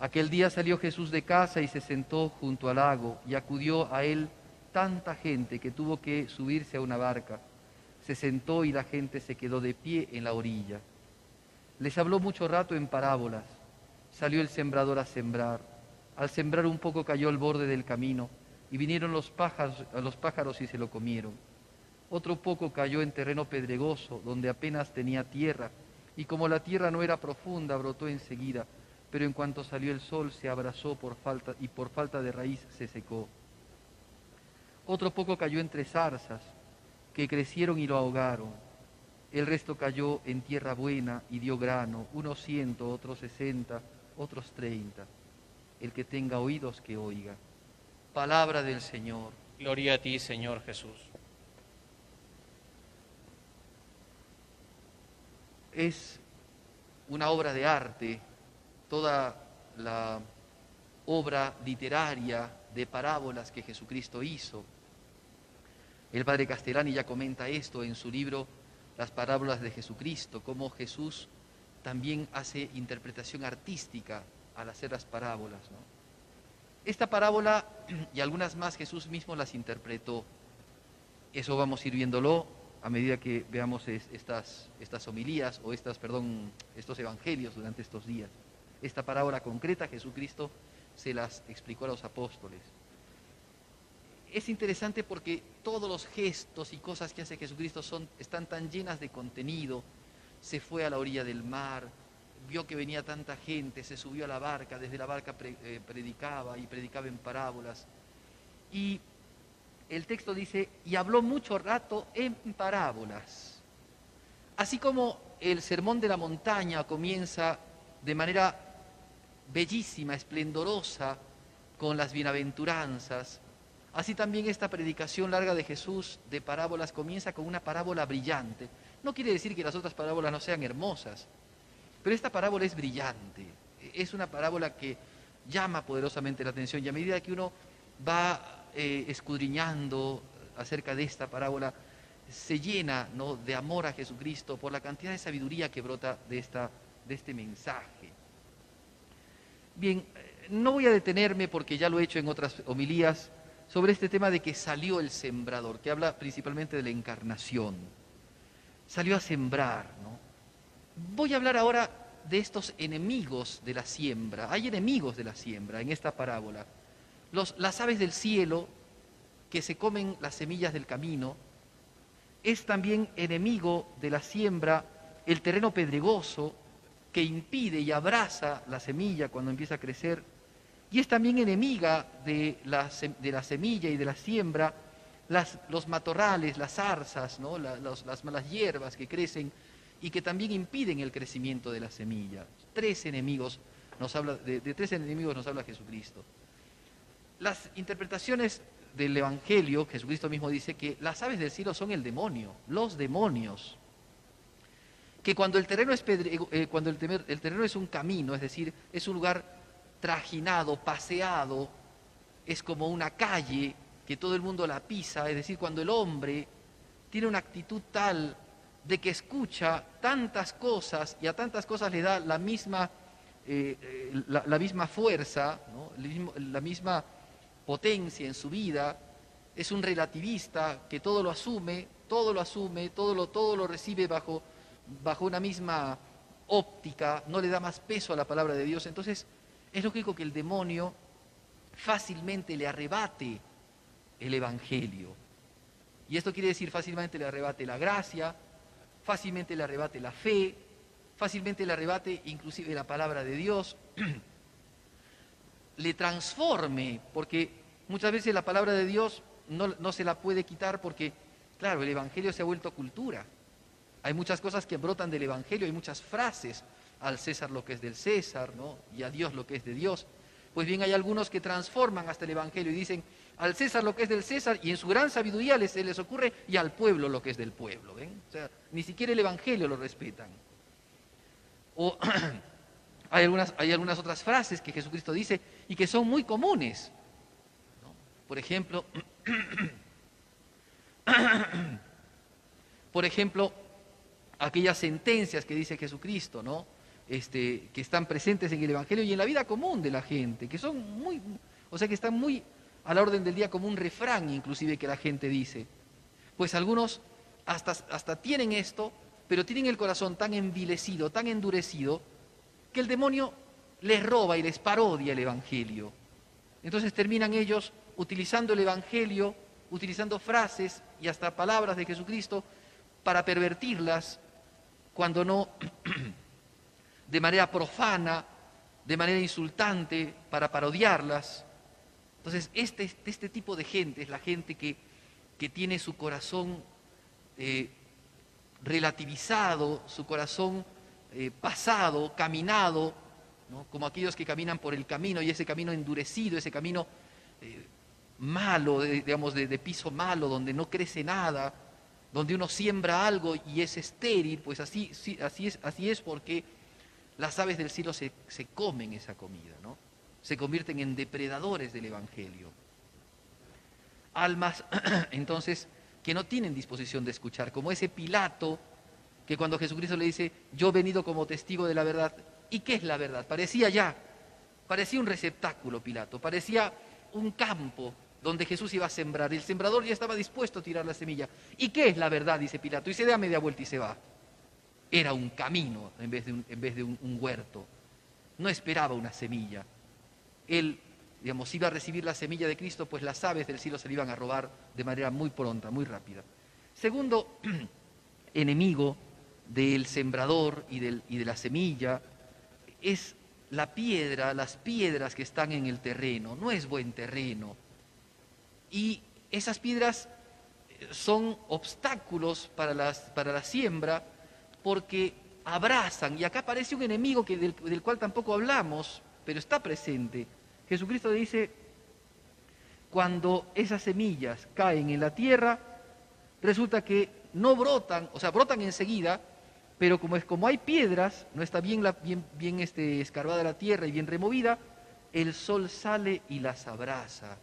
Aquel día salió Jesús de casa y se sentó junto al lago y acudió a él tanta gente que tuvo que subirse a una barca. Se sentó y la gente se quedó de pie en la orilla. Les habló mucho rato en parábolas. Salió el sembrador a sembrar. Al sembrar un poco cayó al borde del camino y vinieron los pájaros, los pájaros y se lo comieron. Otro poco cayó en terreno pedregoso, donde apenas tenía tierra, y como la tierra no era profunda, brotó enseguida pero en cuanto salió el sol se abrazó por falta y por falta de raíz se secó. Otro poco cayó entre zarzas, que crecieron y lo ahogaron. El resto cayó en tierra buena y dio grano, unos ciento, otros sesenta, otros treinta. El que tenga oídos que oiga. Palabra del Señor. Gloria a ti, Señor Jesús. Es una obra de arte toda la obra literaria de parábolas que Jesucristo hizo. El padre Castellani ya comenta esto en su libro Las parábolas de Jesucristo, cómo Jesús también hace interpretación artística al hacer las parábolas. Esta parábola y algunas más Jesús mismo las interpretó. Eso vamos a ir viéndolo a medida que veamos estas, estas homilías o estas, perdón, estos evangelios durante estos días esta parábola concreta, Jesucristo se las explicó a los apóstoles. Es interesante porque todos los gestos y cosas que hace Jesucristo son, están tan llenas de contenido. Se fue a la orilla del mar, vio que venía tanta gente, se subió a la barca, desde la barca eh, predicaba y predicaba en parábolas. Y el texto dice, y habló mucho rato en parábolas. Así como el sermón de la montaña comienza de manera bellísima, esplendorosa, con las bienaventuranzas. Así también esta predicación larga de Jesús de parábolas comienza con una parábola brillante. No quiere decir que las otras parábolas no sean hermosas, pero esta parábola es brillante. Es una parábola que llama poderosamente la atención y a medida que uno va eh, escudriñando acerca de esta parábola, se llena de amor a Jesucristo por la cantidad de sabiduría que brota de, esta, de este mensaje. Bien, no voy a detenerme porque ya lo he hecho en otras homilías sobre este tema de que salió el sembrador, que habla principalmente de la encarnación. Salió a sembrar, ¿no? Voy a hablar ahora de estos enemigos de la siembra. Hay enemigos de la siembra en esta parábola. Los, las aves del cielo que se comen las semillas del camino. Es también enemigo de la siembra el terreno pedregoso que impide y abraza la semilla cuando empieza a crecer, y es también enemiga de la, de la semilla y de la siembra, los matorrales, las zarzas, ¿no? las malas hierbas que crecen y que también impiden el crecimiento de la semilla. Tres enemigos nos habla, de, de tres enemigos nos habla Jesucristo. Las interpretaciones del Evangelio, Jesucristo mismo dice que las aves del cielo son el demonio, los demonios que cuando el terreno es, eh, cuando el, el terreno es un camino, es decir, es un lugar trajinado, paseado, es como una calle que todo el mundo la pisa, es decir, cuando el hombre tiene una actitud tal de que escucha tantas cosas y a tantas cosas le da la misma, eh, eh, la, misma fuerza, la misma potencia en su vida, es un relativista que todo lo asume, todo lo asume, todo lo, todo lo recibe bajo bajo una misma óptica, no le da más peso a la palabra de Dios, entonces es lógico que el demonio fácilmente le arrebate el Evangelio. Y esto quiere decir fácilmente le arrebate la gracia, fácilmente le arrebate la fe, fácilmente le arrebate inclusive la palabra de Dios, le transforme, porque muchas veces la palabra de Dios no, no se la puede quitar porque, claro, el Evangelio se ha vuelto cultura. Hay muchas cosas que brotan del Evangelio, hay muchas frases, al César lo que es del César, ¿no? Y a Dios lo que es de Dios. Pues bien, hay algunos que transforman hasta el Evangelio y dicen, al César lo que es del César, y en su gran sabiduría les, les ocurre, y al pueblo lo que es del pueblo, ¿ven? O sea, ni siquiera el Evangelio lo respetan. O hay algunas, hay algunas otras frases que Jesucristo dice y que son muy comunes. Por ejemplo, por ejemplo, aquellas sentencias que dice Jesucristo, ¿no? este, que están presentes en el Evangelio y en la vida común de la gente, que son muy, o sea, que están muy a la orden del día como un refrán inclusive que la gente dice. Pues algunos hasta, hasta tienen esto, pero tienen el corazón tan envilecido, tan endurecido, que el demonio les roba y les parodia el Evangelio. Entonces terminan ellos utilizando el Evangelio, utilizando frases y hasta palabras de Jesucristo para pervertirlas, cuando no de manera profana, de manera insultante, para parodiarlas. Entonces, este, este tipo de gente es la gente que, que tiene su corazón eh, relativizado, su corazón eh, pasado, caminado, como aquellos que caminan por el camino y ese camino endurecido, ese camino eh, malo, digamos, de, piso malo, donde no crece nada, donde uno siembra algo y es estéril, pues así, así, es, así es porque las aves del cielo se, se comen esa comida, ¿no? se convierten en depredadores del Evangelio. Almas, entonces, que no tienen disposición de escuchar, como ese Pilato que cuando Jesucristo le dice, yo he venido como testigo de la verdad, ¿y qué es la verdad? Parecía ya, parecía un receptáculo Pilato, parecía un campo donde Jesús iba a sembrar. El sembrador ya estaba dispuesto a tirar la semilla. ¿Y qué es la verdad? Dice Pilato. Y se da media vuelta y se va. Era un camino en vez de un, huerto. No esperaba una semilla. Él, digamos, iba a recibir la semilla de Cristo, pues las aves del cielo se le iban a robar de manera muy pronta, muy rápida. Segundo enemigo del sembrador y de la semilla es la piedra, las piedras que están en el terreno. No es buen terreno y esas piedras eh, son obstáculos para, para la siembra porque abrazan, y acá aparece un enemigo que, del, del cual tampoco hablamos, pero está presente. Jesucristo dice, cuando esas semillas caen en la tierra, resulta que no brotan, o sea, brotan enseguida, pero como, es, como hay piedras, no está bien, bien, bien este, escarbada la tierra y bien removida, el sol sale y las abraza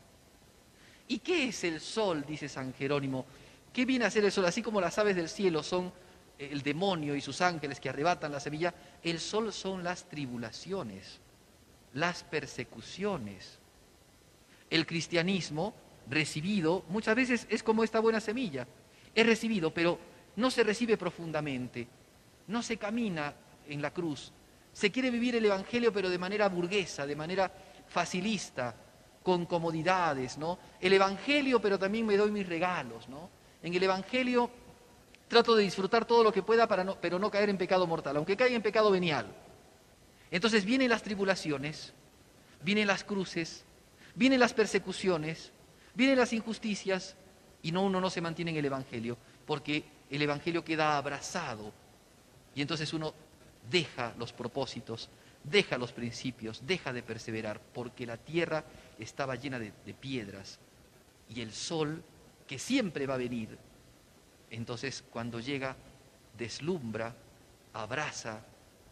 ¿Y qué es el sol? dice San Jerónimo. ¿Qué viene a ser el sol? Así como las aves del cielo son el demonio y sus ángeles que arrebatan la semilla, el sol son las tribulaciones, las persecuciones. El cristianismo recibido muchas veces es como esta buena semilla. Es recibido, pero no se recibe profundamente, no se camina en la cruz. Se quiere vivir el Evangelio, pero de manera burguesa, de manera facilista, con comodidades, ¿no? El Evangelio, pero también me doy mis regalos, ¿no? En el Evangelio trato de disfrutar todo lo que pueda, para no, pero no caer en pecado mortal, aunque caiga en pecado venial. Entonces vienen las tribulaciones, vienen las cruces, vienen las persecuciones, vienen las injusticias, y no uno no se mantiene en el Evangelio, porque el Evangelio queda abrazado, y entonces uno deja los propósitos, deja los principios, deja de perseverar, porque la tierra estaba llena de, piedras y el sol, que siempre va a venir, entonces cuando llega, deslumbra, abraza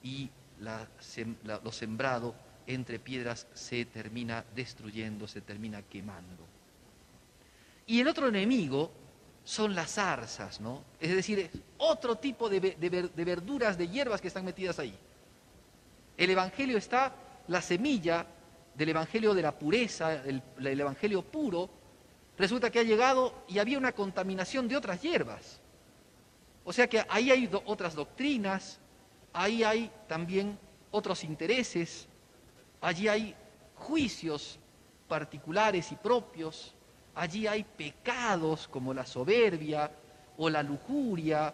y lo sembrado entre piedras se termina destruyendo, se termina quemando. Y el otro enemigo son las zarzas, ¿no? Es decir, otro tipo de, de verduras, de hierbas que están metidas ahí. El Evangelio está la semilla del Evangelio de la pureza, el, Evangelio puro, resulta que ha llegado y había una contaminación de otras hierbas. O sea que ahí hay otras doctrinas, ahí hay también otros intereses, allí hay juicios particulares y propios, allí hay pecados como la soberbia o la lujuria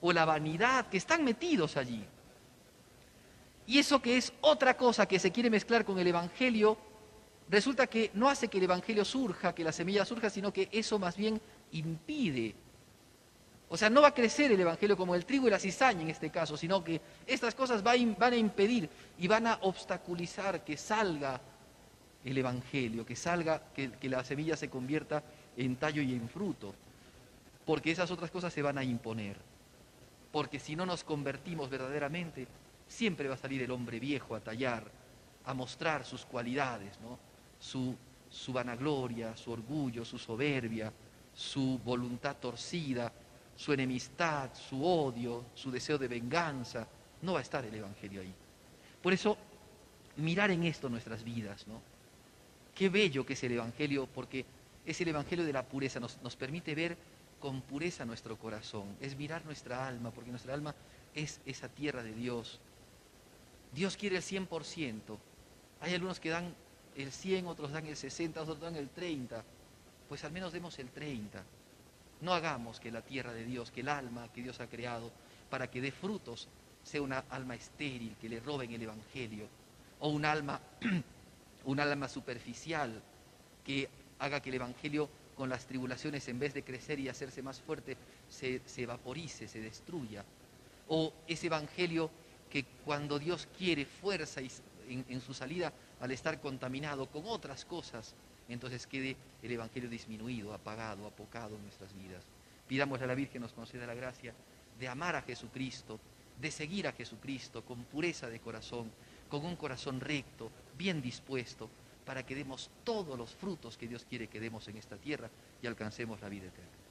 o la vanidad que están metidos allí. Y eso que es otra cosa que se quiere mezclar con el Evangelio, resulta que no hace que el Evangelio surja, que la semilla surja, sino que eso más bien impide. O sea, no va a crecer el Evangelio como el trigo y la cizaña en este caso, sino que estas cosas van a impedir y van a obstaculizar que salga el Evangelio, que salga, que, que la semilla se convierta en tallo y en fruto, porque esas otras cosas se van a imponer. Porque si no nos convertimos verdaderamente, siempre va a salir el hombre viejo a tallar, a mostrar sus cualidades, ¿no? su, vanagloria, su orgullo, su soberbia, su voluntad torcida, su enemistad, su odio, su deseo de venganza. No va a estar el Evangelio ahí. Por eso, mirar en esto nuestras vidas, ¿no? Qué bello que es el Evangelio, porque es el Evangelio de la pureza, nos, nos permite ver con pureza nuestro corazón, es mirar nuestra alma, porque nuestra alma es esa tierra de Dios. Dios quiere el 100%. Hay algunos que dan el 100, otros dan el 60, otros dan el 30. Pues al menos demos el 30. No hagamos que la tierra de Dios, que el alma que Dios ha creado para que dé frutos, sea una alma estéril, que le roben el Evangelio, o un alma, un alma superficial que haga que el Evangelio con las tribulaciones, en vez de crecer y hacerse más fuerte, se, se vaporice, se destruya. O ese Evangelio que cuando Dios quiere fuerza en, en su salida, al estar contaminado con otras cosas, entonces quede el Evangelio disminuido, apagado, apocado en nuestras vidas. Pidámosle a la Virgen nos conceda la gracia de amar a Jesucristo, de seguir a Jesucristo con pureza de corazón, con un corazón recto, bien dispuesto, para que demos todos los frutos que Dios quiere que demos en esta tierra y alcancemos la vida eterna.